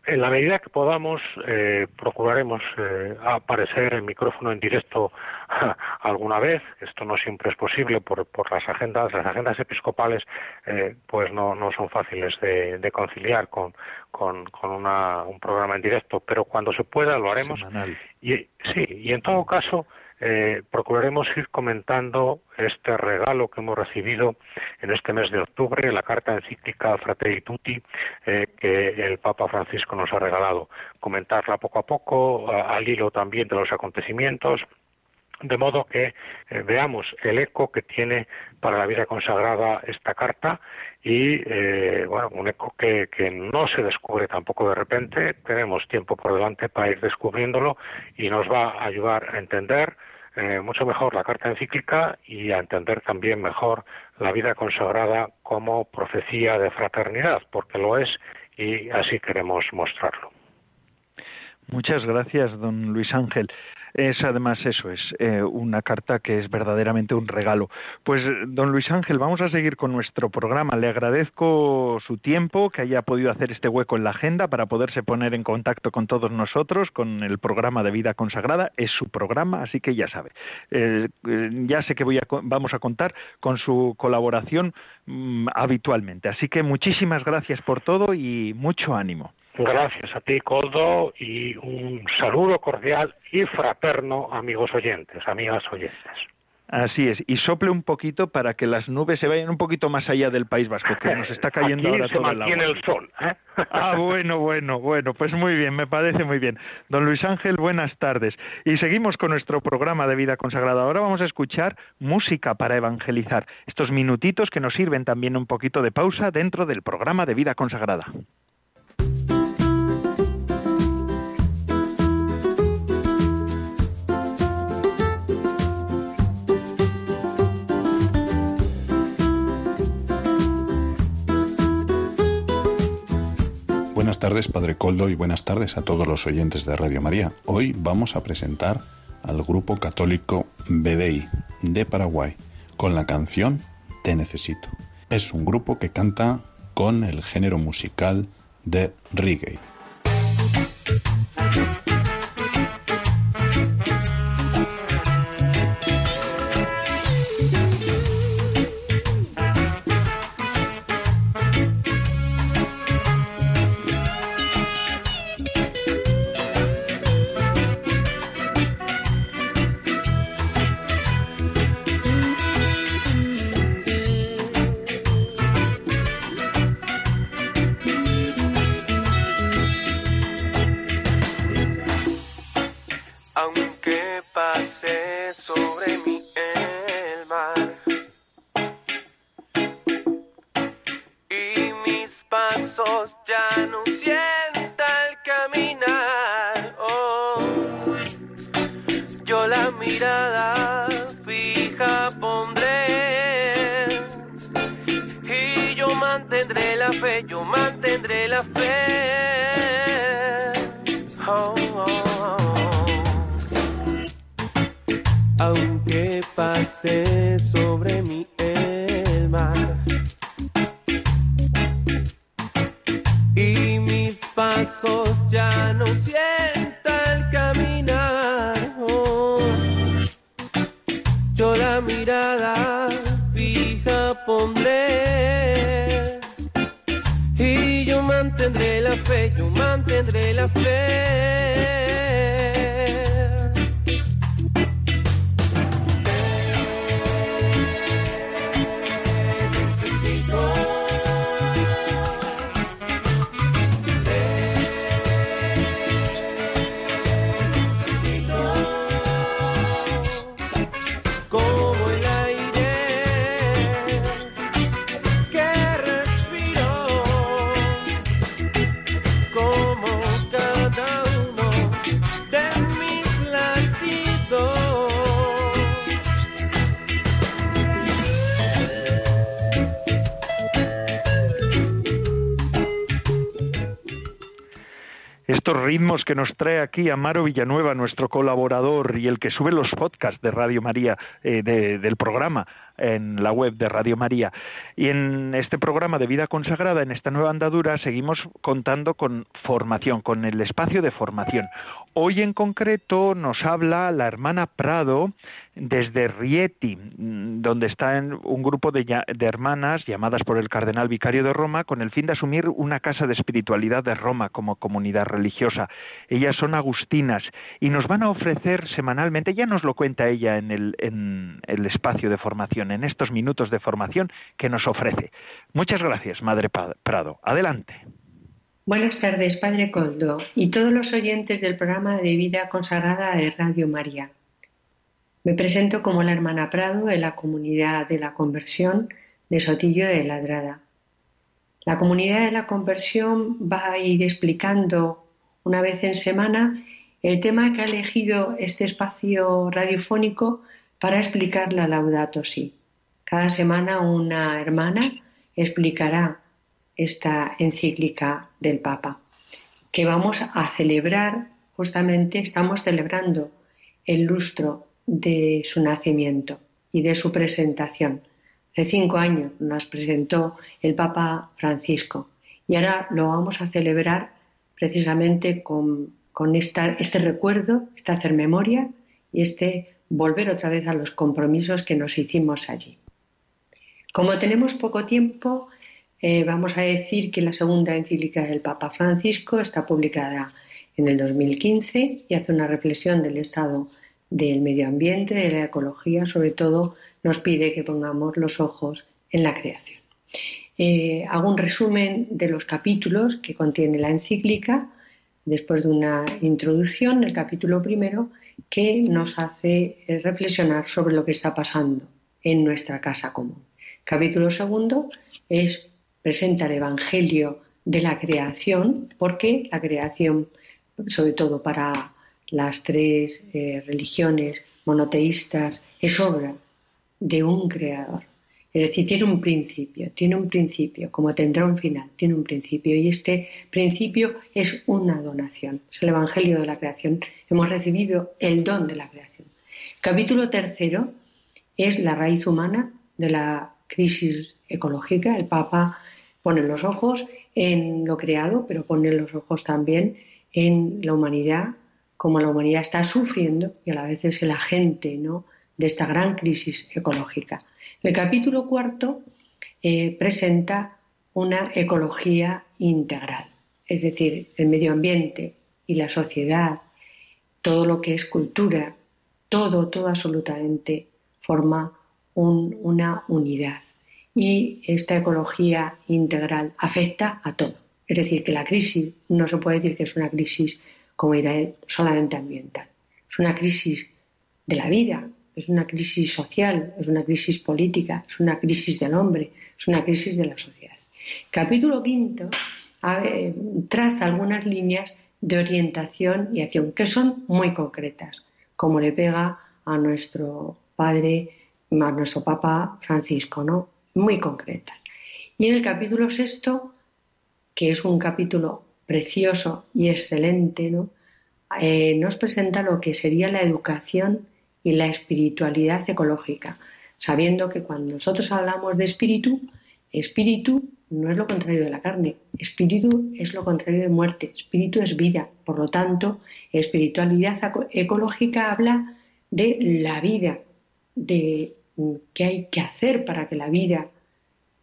en la medida que podamos, eh, procuraremos eh, aparecer en micrófono en directo alguna vez. Esto no siempre es posible por, por las agendas. Las agendas episcopales, eh, pues no, no son fáciles de, de conciliar con, con, con una, un programa en directo, pero cuando se pueda lo haremos. Y, sí, y en todo caso, eh, procuraremos ir comentando este regalo que hemos recibido en este mes de octubre, la carta encíclica Fratelli Tutti eh, que el Papa Francisco nos ha regalado. Comentarla poco a poco, al hilo también de los acontecimientos, de modo que eh, veamos el eco que tiene para la vida consagrada esta carta y eh, bueno un eco que, que, no se descubre tampoco de repente tenemos tiempo por delante para ir descubriéndolo y nos va a ayudar a entender eh, mucho mejor la carta encíclica y a entender también mejor la vida consagrada como profecía de fraternidad, porque lo es y así queremos mostrarlo. Muchas gracias, don Luis Ángel. Es además eso, es eh, una carta que es verdaderamente un regalo. Pues, don Luis Ángel, vamos a seguir con nuestro programa. Le agradezco su tiempo, que haya podido hacer este hueco en la agenda para poderse poner en contacto con todos nosotros, con el programa de vida consagrada. Es su programa, así que ya sabe. Eh, eh, ya sé que voy a, vamos a contar con su colaboración mm, habitualmente. Así que muchísimas gracias por todo y mucho ánimo. Gracias a ti, Coldo, y un saludo cordial y fraterno, amigos oyentes, amigas oyentes. Así es, y sople un poquito para que las nubes se vayan un poquito más allá del País Vasco, que nos está cayendo Aquí ahora se todo el agua. el sol. ¿eh? Ah, bueno, bueno, bueno, pues muy bien, me parece muy bien. Don Luis Ángel, buenas tardes. Y seguimos con nuestro programa de vida consagrada. Ahora vamos a escuchar música para evangelizar, estos minutitos que nos sirven también un poquito de pausa dentro del programa de vida consagrada. Tardes, Padre Coldo, y buenas tardes a todos los oyentes de Radio María. Hoy vamos a presentar al grupo católico BDI de Paraguay con la canción Te Necesito. Es un grupo que canta con el género musical de reggae. Ritmos que nos trae aquí Amaro Villanueva, nuestro colaborador y el que sube los podcasts de Radio María, eh, del programa en la web de Radio María. Y en este programa de vida consagrada, en esta nueva andadura, seguimos contando con formación, con el espacio de formación. Hoy en concreto nos habla la hermana Prado desde Rieti, donde está un grupo de, hermanas llamadas por el cardenal vicario de Roma con el fin de asumir una casa de espiritualidad de Roma como comunidad religiosa. Ellas son agustinas y nos van a ofrecer semanalmente, ya nos lo cuenta ella en el, en el espacio de formación, en estos minutos de formación que nos ofrece. Muchas gracias, Madre Prado. Adelante. Buenas tardes, Padre Coldo, y todos los oyentes del programa de vida consagrada de Radio María. Me presento como la hermana Prado de la comunidad de la conversión de Sotillo de Ladrada. La comunidad de la conversión va a ir explicando una vez en semana el tema que ha elegido este espacio radiofónico para explicar la Laudato Si. Cada semana una hermana explicará esta encíclica del Papa, que vamos a celebrar, justamente estamos celebrando el lustro de su nacimiento y de su presentación. Hace cinco años nos presentó el Papa Francisco y ahora lo vamos a celebrar precisamente con, con este recuerdo, este hacer memoria y este volver otra vez a los compromisos que nos hicimos allí. Como tenemos poco tiempo, eh, vamos a decir que la segunda encíclica del Papa Francisco está publicada en el 2015 y hace una reflexión del estado del medio ambiente, de la ecología, sobre todo nos pide que pongamos los ojos en la creación. Eh, hago un resumen de los capítulos que contiene la encíclica, después de una introducción, el capítulo primero, que nos hace eh, reflexionar sobre lo que está pasando en nuestra casa común. Capítulo segundo es presenta el Evangelio de la creación, porque la creación, sobre todo para las tres eh, religiones monoteístas es obra de un creador. Es decir, tiene un principio, tiene un principio, como tendrá un final, tiene un principio y este principio es una donación. Es el Evangelio de la creación. Hemos recibido el don de la creación. Capítulo tercero es la raíz humana de la crisis ecológica. El Papa pone los ojos en lo creado, pero pone los ojos también en la humanidad como la humanidad está sufriendo y a la vez es el agente ¿no? de esta gran crisis ecológica. El capítulo cuarto eh, presenta una ecología integral, es decir, el medio ambiente y la sociedad, todo lo que es cultura, todo, todo absolutamente forma una unidad. Y esta ecología integral afecta a todo. Es decir, que la crisis no se puede decir que es una crisis como solamente ambiental. Es una crisis de la vida, es una crisis social, es una crisis política, es una crisis del hombre, es una crisis de la sociedad. Capítulo quinto traza algunas líneas de orientación y acción que son muy concretas, como le pega a nuestro padre, a nuestro Papa Francisco, ¿no? Muy concretas. Y en el capítulo sexto, que es un capítulo precioso y excelente, ¿no? Eh, nos presenta lo que sería la educación y la espiritualidad ecológica, sabiendo que cuando nosotros hablamos de espíritu, espíritu no es lo contrario de la carne, espíritu es lo contrario de muerte, espíritu es vida, por lo tanto, espiritualidad ecológica habla de la vida, de qué hay que hacer para que la vida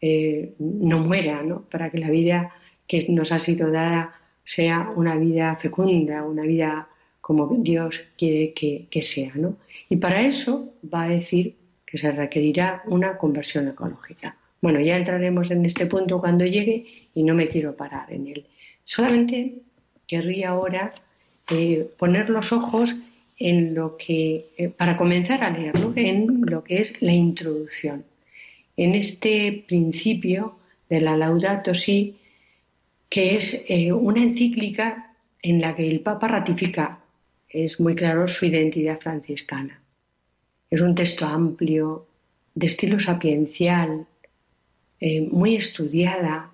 eh, no muera, ¿no? para que la vida que nos ha sido dada sea una vida fecunda, una vida como Dios quiere que, sea. ¿no? Y para eso va a decir que se requerirá una conversión ecológica. Bueno, ya entraremos en este punto cuando llegue y no me quiero parar en él. Solamente querría ahora eh, poner los ojos en lo que, eh, para comenzar a leerlo, en lo que es la introducción. En este principio de la Laudato Si que es eh, una encíclica en la que el Papa ratifica, es muy claro, su identidad franciscana. Es un texto amplio, de estilo sapiencial, eh, muy estudiada,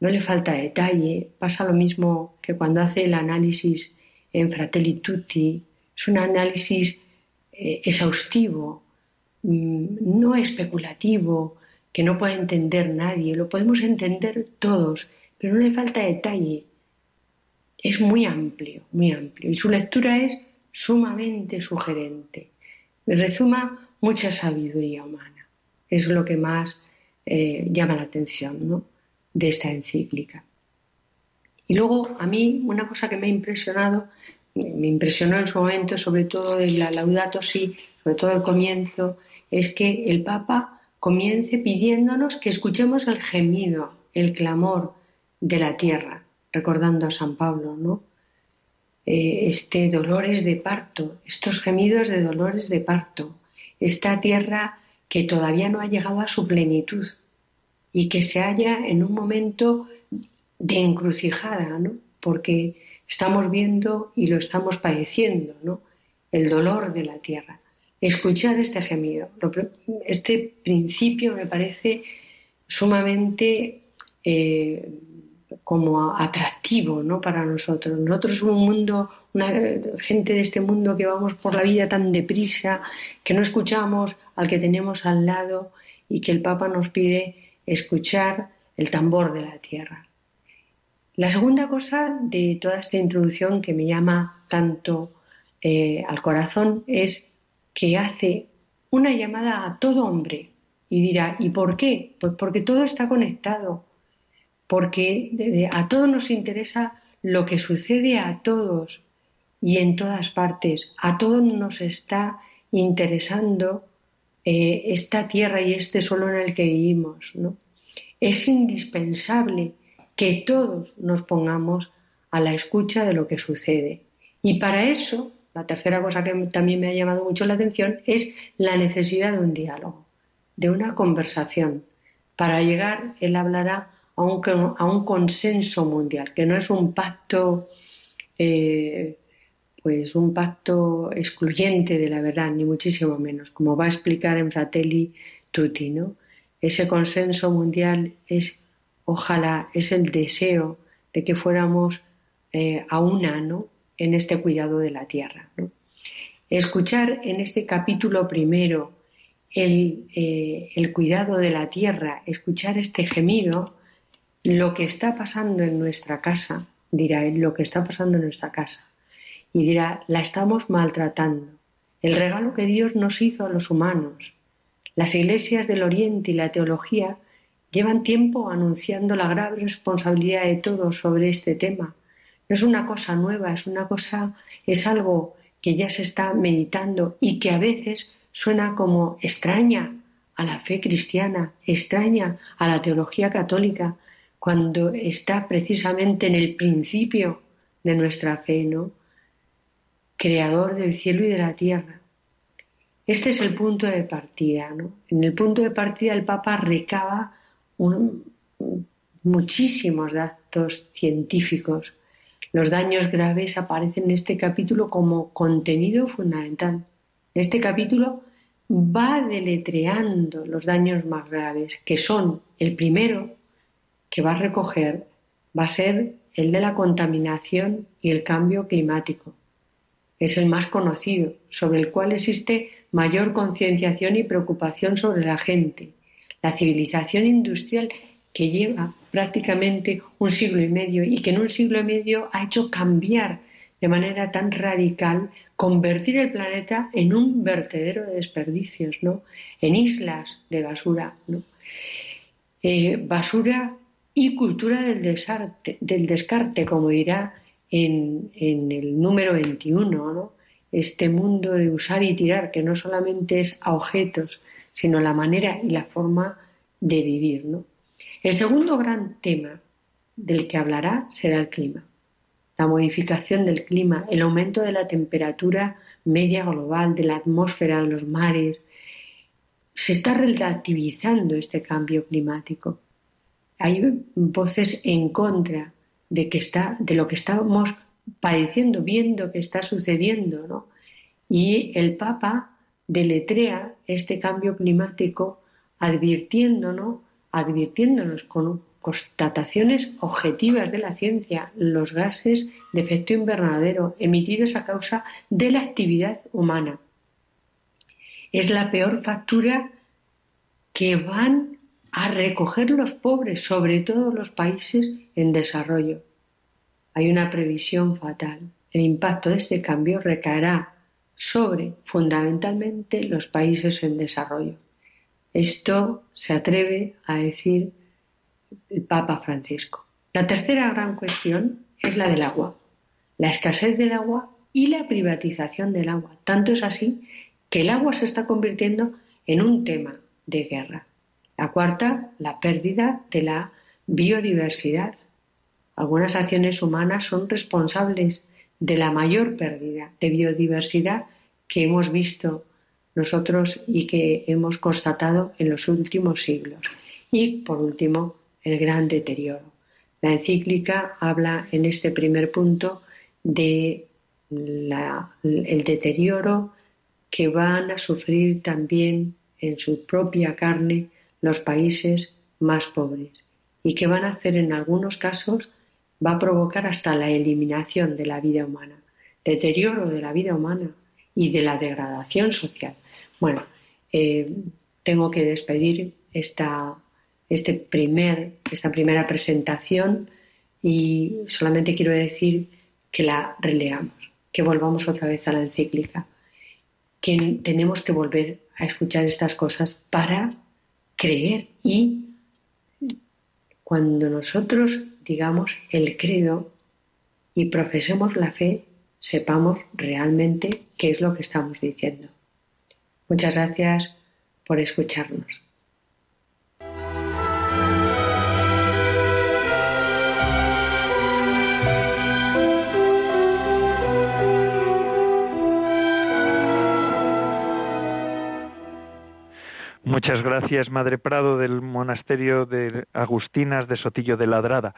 no le falta detalle, pasa lo mismo que cuando hace el análisis en Fratelli Tutti, es un análisis eh, exhaustivo, mm, no especulativo, que no puede entender nadie, lo podemos entender todos, pero no le falta detalle. Es muy amplio, muy amplio, y su lectura es sumamente sugerente. Me resuma mucha sabiduría humana. Es lo que más eh, llama la atención ¿no? de esta encíclica. Y luego, a mí, una cosa que me ha impresionado, me impresionó en su momento, sobre todo en la Laudato Si, sobre todo el comienzo, es que el Papa comience pidiéndonos que escuchemos el gemido, el clamor de la tierra, recordando a San Pablo, ¿no? Eh, este dolores de parto, estos gemidos de dolores de parto, esta tierra que todavía no ha llegado a su plenitud y que se halla en un momento de encrucijada, ¿no? porque estamos viendo y lo estamos padeciendo, ¿no? el dolor de la tierra. Escuchar este gemido, este principio me parece sumamente eh, como atractivo ¿no? para nosotros. Nosotros un mundo, una gente de este mundo que vamos por la vida tan deprisa, que no escuchamos al que tenemos al lado y que el Papa nos pide escuchar el tambor de la tierra. La segunda cosa de toda esta introducción que me llama tanto eh, al corazón es que hace una llamada a todo hombre y dirá, ¿y por qué? Pues porque todo está conectado porque a todos nos interesa lo que sucede a todos y en todas partes. A todos nos está interesando eh, esta tierra y este suelo en el que vivimos. ¿no? Es indispensable que todos nos pongamos a la escucha de lo que sucede. Y para eso, la tercera cosa que también me ha llamado mucho la atención es la necesidad de un diálogo, de una conversación. Para llegar, él hablará a un, consenso mundial, que no es un pacto, eh, pues un pacto excluyente de la verdad, ni muchísimo menos, como va a explicar en Fratelli Tutti. Ese consenso mundial es, ojalá, es el deseo de que fuéramos eh, a una, ¿no? En este cuidado de la tierra, Escuchar en este capítulo primero el, eh, el, cuidado de la tierra, escuchar este gemido, lo que está pasando en nuestra casa, dirá él, lo que está pasando en nuestra casa. Y dirá, la estamos maltratando. El regalo que Dios nos hizo a los humanos. Las iglesias del Oriente y la teología llevan tiempo anunciando la grave responsabilidad de todos sobre este tema. No es una cosa nueva, es una cosa, es algo que ya se está meditando y que a veces suena como extraña a la fe cristiana, extraña a la teología católica, cuando está precisamente en el principio de nuestra fe, ¿no? Creador del cielo y de la tierra. Este es el punto de partida, ¿no? En el punto de partida el Papa recaba muchísimos datos científicos. Los daños graves aparecen en este capítulo como contenido fundamental. En este capítulo va deletreando los daños más graves, que son el primero, que va a recoger va a ser el de la contaminación y el cambio climático. Es el más conocido, sobre el cual existe mayor concienciación y preocupación sobre la gente. La civilización industrial que lleva prácticamente un siglo y medio y que en un siglo y medio ha hecho cambiar de manera tan radical, convertir el planeta en un vertedero de desperdicios, ¿no? en islas de basura. ¿no? Eh, basura y cultura del, desarte, del descarte, como dirá en, el número 21, este mundo de usar y tirar, que no solamente es a objetos, sino la manera y la forma de vivir. El segundo gran tema del que hablará será el clima. La modificación del clima, el aumento de la temperatura media global, de la atmósfera, de los mares. Se está relativizando este cambio climático hay voces en contra de, que está, de lo que estamos padeciendo, viendo que está sucediendo, ¿no? Y el Papa deletrea este cambio climático advirtiéndonos, advirtiéndonos con constataciones objetivas de la ciencia, los gases de efecto invernadero emitidos a causa de la actividad humana. Es la peor factura que van a recoger los pobres, sobre todo los países en desarrollo. Hay una previsión fatal. El impacto de este cambio recaerá sobre fundamentalmente los países en desarrollo. Esto se atreve a decir el Papa Francisco. La tercera gran cuestión es la del agua, la escasez del agua y la privatización del agua. Tanto es así que el agua se está convirtiendo en un tema de guerra. La cuarta, la pérdida de la biodiversidad. Algunas acciones humanas son responsables de la mayor pérdida de biodiversidad que hemos visto nosotros y que hemos constatado en los últimos siglos. Y, por último, el gran deterioro. La encíclica habla en este primer punto de el deterioro que van a sufrir también en su propia carne los países más pobres y que van a hacer en algunos casos va a provocar hasta la eliminación de la vida humana, deterioro de la vida humana y de la degradación social. Bueno, eh, tengo que despedir esta, este primer, esta primera presentación y solamente quiero decir que la releamos, que volvamos otra vez a la encíclica, que tenemos que volver a escuchar estas cosas para creer y cuando nosotros digamos el credo y profesemos la fe, sepamos realmente qué es lo que estamos diciendo. Muchas gracias por escucharnos. Muchas gracias, Madre Prado, del Monasterio de Agustinas de Sotillo de Ladrada.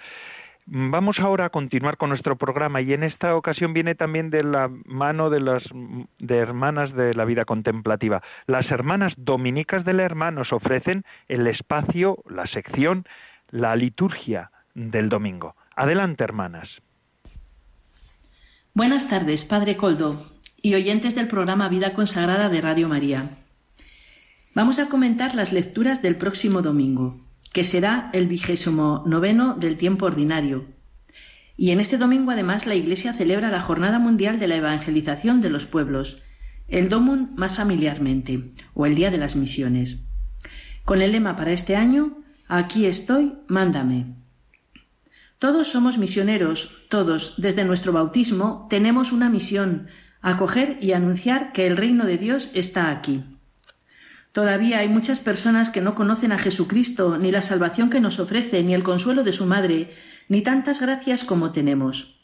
Vamos ahora a continuar con nuestro programa y en esta ocasión viene también de la mano de las de hermanas de la vida contemplativa. Las hermanas dominicas de la hermana nos ofrecen el espacio, la sección, la liturgia del domingo. Adelante, hermanas. Buenas tardes, Padre Coldo y oyentes del programa Vida Consagrada de Radio María. Vamos a comentar las lecturas del próximo domingo que será el vigésimo noveno del tiempo ordinario. Y en este domingo además la Iglesia celebra la Jornada Mundial de la Evangelización de los Pueblos, el Domum más familiarmente, o el Día de las Misiones. Con el lema para este año, Aquí estoy, mándame. Todos somos misioneros, todos, desde nuestro bautismo, tenemos una misión, acoger y anunciar que el reino de Dios está aquí. Todavía hay muchas personas que no conocen a Jesucristo, ni la salvación que nos ofrece, ni el consuelo de su Madre, ni tantas gracias como tenemos.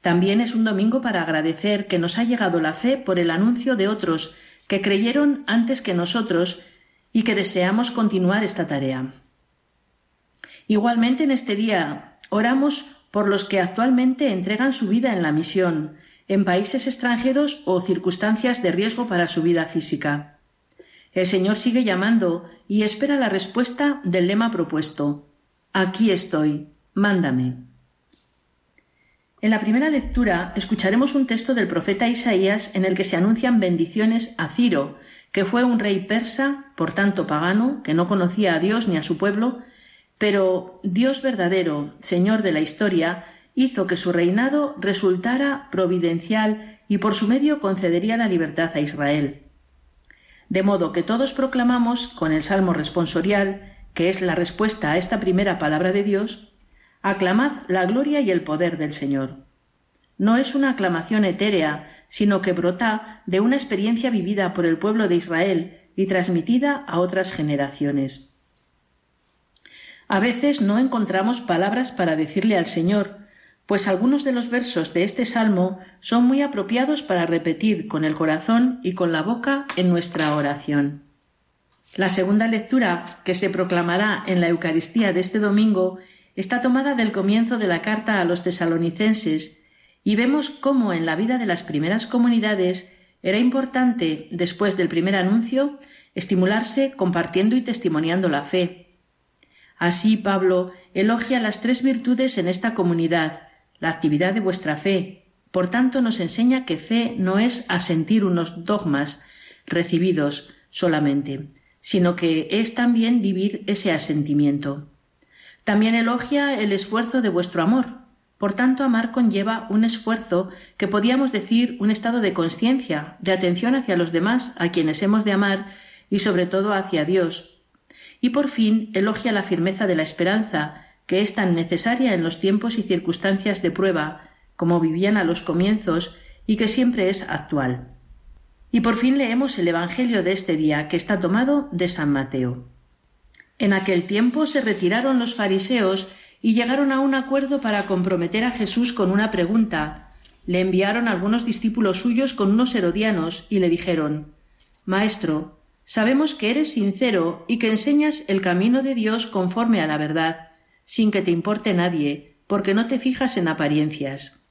También es un domingo para agradecer que nos ha llegado la fe por el anuncio de otros que creyeron antes que nosotros y que deseamos continuar esta tarea. Igualmente en este día oramos por los que actualmente entregan su vida en la misión, en países extranjeros o circunstancias de riesgo para su vida física. El Señor sigue llamando y espera la respuesta del lema propuesto. Aquí estoy, mándame. En la primera lectura escucharemos un texto del profeta Isaías en el que se anuncian bendiciones a Ciro, que fue un rey persa, por tanto pagano, que no conocía a Dios ni a su pueblo, pero Dios verdadero, Señor de la historia, hizo que su reinado resultara providencial y por su medio concedería la libertad a Israel. De modo que todos proclamamos con el Salmo responsorial, que es la respuesta a esta primera palabra de Dios, aclamad la gloria y el poder del Señor. No es una aclamación etérea, sino que brota de una experiencia vivida por el pueblo de Israel y transmitida a otras generaciones. A veces no encontramos palabras para decirle al Señor, pues algunos de los versos de este salmo son muy apropiados para repetir con el corazón y con la boca en nuestra oración. La segunda lectura que se proclamará en la Eucaristía de este domingo está tomada del comienzo de la carta a los tesalonicenses y vemos cómo en la vida de las primeras comunidades era importante, después del primer anuncio, estimularse compartiendo y testimoniando la fe. Así Pablo elogia las tres virtudes en esta comunidad, la actividad de vuestra fe. Por tanto, nos enseña que fe no es asentir unos dogmas recibidos solamente, sino que es también vivir ese asentimiento. También elogia el esfuerzo de vuestro amor. Por tanto, amar conlleva un esfuerzo que podíamos decir un estado de conciencia, de atención hacia los demás a quienes hemos de amar y sobre todo hacia Dios. Y por fin elogia la firmeza de la esperanza, que es tan necesaria en los tiempos y circunstancias de prueba, como vivían a los comienzos, y que siempre es actual. Y por fin leemos el Evangelio de este día, que está tomado de San Mateo. En aquel tiempo se retiraron los fariseos y llegaron a un acuerdo para comprometer a Jesús con una pregunta. Le enviaron algunos discípulos suyos con unos herodianos y le dijeron Maestro, sabemos que eres sincero y que enseñas el camino de Dios conforme a la verdad sin que te importe nadie, porque no te fijas en apariencias.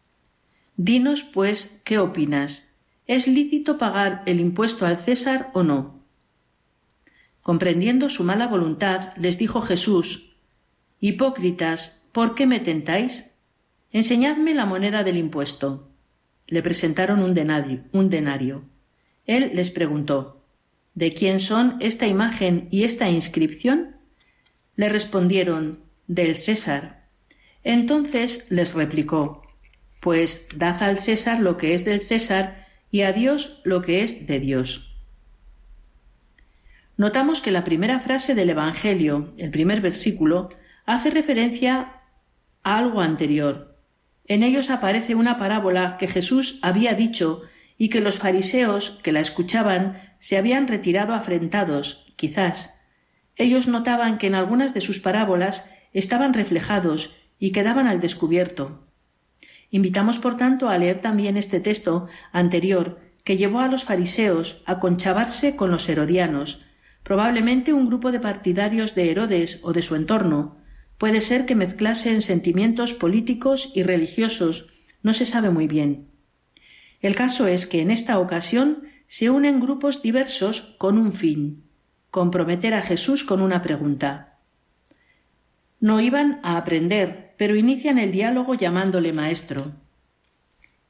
Dinos, pues, ¿qué opinas? ¿Es lícito pagar el impuesto al César o no? Comprendiendo su mala voluntad, les dijo Jesús Hipócritas, ¿por qué me tentáis? Enseñadme la moneda del impuesto. Le presentaron un denario, un denario. Él les preguntó ¿De quién son esta imagen y esta inscripción? Le respondieron del César. Entonces les replicó, Pues dad al César lo que es del César y a Dios lo que es de Dios. Notamos que la primera frase del Evangelio, el primer versículo, hace referencia a algo anterior. En ellos aparece una parábola que Jesús había dicho y que los fariseos que la escuchaban se habían retirado afrentados, quizás. Ellos notaban que en algunas de sus parábolas estaban reflejados y quedaban al descubierto. Invitamos, por tanto, a leer también este texto anterior que llevó a los fariseos a conchavarse con los herodianos, probablemente un grupo de partidarios de Herodes o de su entorno. Puede ser que mezclasen sentimientos políticos y religiosos, no se sabe muy bien. El caso es que en esta ocasión se unen grupos diversos con un fin comprometer a Jesús con una pregunta. No iban a aprender, pero inician el diálogo llamándole maestro.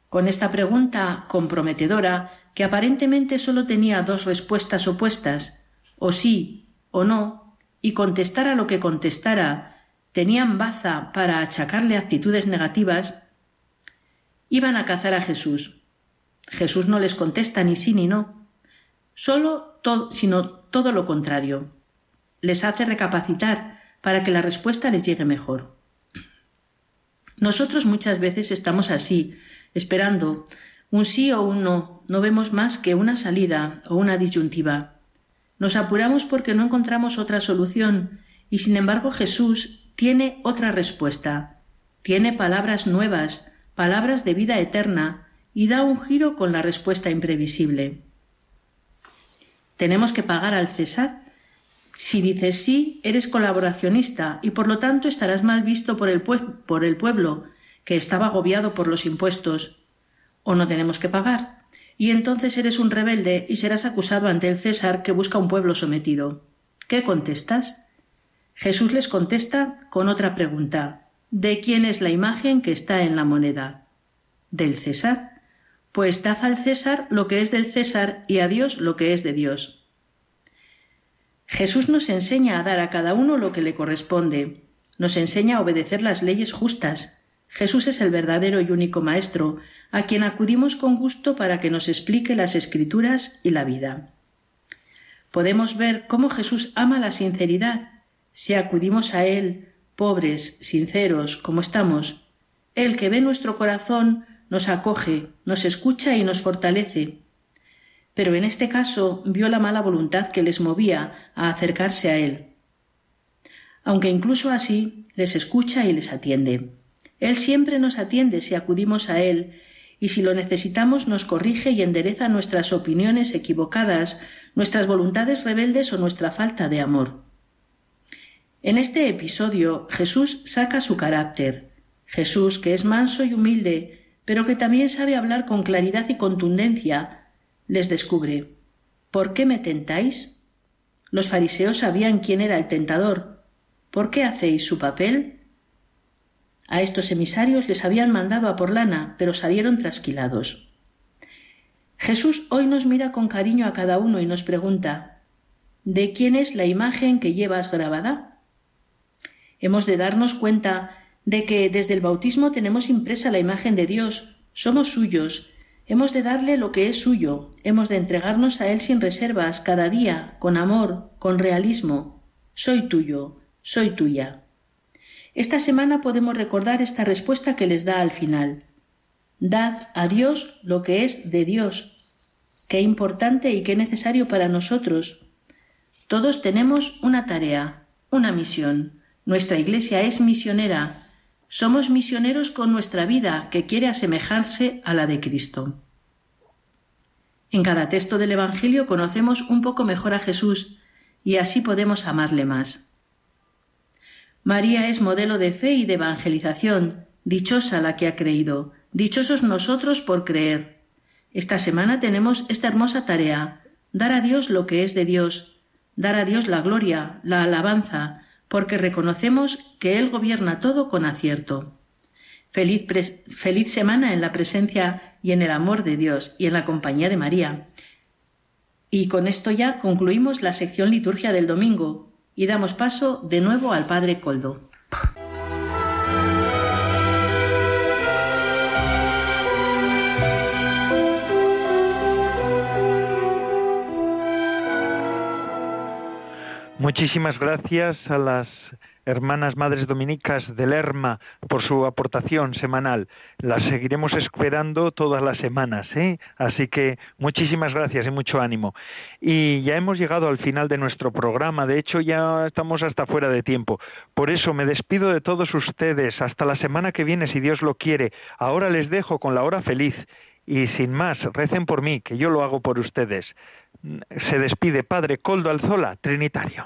Con esta pregunta comprometedora, que aparentemente sólo tenía dos respuestas opuestas, o sí o no, y contestara lo que contestara, tenían baza para achacarle actitudes negativas, iban a cazar a Jesús. Jesús no les contesta ni sí ni no, solo sino todo lo contrario. Les hace recapacitar para que la respuesta les llegue mejor. Nosotros muchas veces estamos así, esperando un sí o un no, no vemos más que una salida o una disyuntiva. Nos apuramos porque no encontramos otra solución y sin embargo Jesús tiene otra respuesta, tiene palabras nuevas, palabras de vida eterna y da un giro con la respuesta imprevisible. ¿Tenemos que pagar al César? Si dices sí, eres colaboracionista y por lo tanto estarás mal visto por el, pueblo, que estaba agobiado por los impuestos. O no tenemos que pagar. Y entonces eres un rebelde y serás acusado ante el César que busca un pueblo sometido. ¿Qué contestas? Jesús les contesta con otra pregunta. ¿De quién es la imagen que está en la moneda? ¿Del César? Pues dad al César lo que es del César y a Dios lo que es de Dios. Jesús nos enseña a dar a cada uno lo que le corresponde, nos enseña a obedecer las leyes justas. Jesús es el verdadero y único Maestro, a quien acudimos con gusto para que nos explique las escrituras y la vida. Podemos ver cómo Jesús ama la sinceridad, si acudimos a Él, pobres, sinceros, como estamos. Él que ve nuestro corazón nos acoge, nos escucha y nos fortalece pero en este caso vio la mala voluntad que les movía a acercarse a él. Aunque incluso así les escucha y les atiende. Él siempre nos atiende si acudimos a Él, y si lo necesitamos nos corrige y endereza nuestras opiniones equivocadas, nuestras voluntades rebeldes o nuestra falta de amor. En este episodio Jesús saca su carácter. Jesús, que es manso y humilde, pero que también sabe hablar con claridad y contundencia, les descubre ¿Por qué me tentáis? Los fariseos sabían quién era el tentador. ¿por qué hacéis su papel? A estos emisarios les habían mandado a por lana, pero salieron trasquilados. Jesús hoy nos mira con cariño a cada uno y nos pregunta ¿De quién es la imagen que llevas grabada? Hemos de darnos cuenta de que desde el bautismo tenemos impresa la imagen de Dios, somos suyos, hemos de darle lo que es suyo, hemos de entregarnos a Él sin reservas, cada día, con amor, con realismo. Soy tuyo, soy tuya. Esta semana podemos recordar esta respuesta que les da al final. Dad a Dios lo que es de Dios. Qué importante y qué necesario para nosotros. Todos tenemos una tarea, una misión. Nuestra Iglesia es misionera. Somos misioneros con nuestra vida que quiere asemejarse a la de Cristo. En cada texto del Evangelio conocemos un poco mejor a Jesús y así podemos amarle más. María es modelo de fe y de evangelización, dichosa la que ha creído, dichosos nosotros por creer. Esta semana tenemos esta hermosa tarea, dar a Dios lo que es de Dios, dar a Dios la gloria, la alabanza, porque reconocemos que Él gobierna todo con acierto. Feliz, feliz, semana en la presencia y en el amor de Dios y en la compañía de María. Y con esto ya concluimos la sección liturgia del domingo y damos paso de nuevo al Padre Coldo. Muchísimas gracias a las hermanas madres dominicas de Lerma por su aportación semanal. Las seguiremos esperando todas las semanas, ¿eh? Así que muchísimas gracias y mucho ánimo. Y ya hemos llegado al final de nuestro programa, de hecho ya estamos hasta fuera de tiempo. Por eso me despido de todos ustedes hasta la semana que viene si Dios lo quiere. Ahora les dejo con la hora feliz y sin más, recen por mí, que yo lo hago por ustedes. Se despide Padre Coldo Alzola, Trinitario.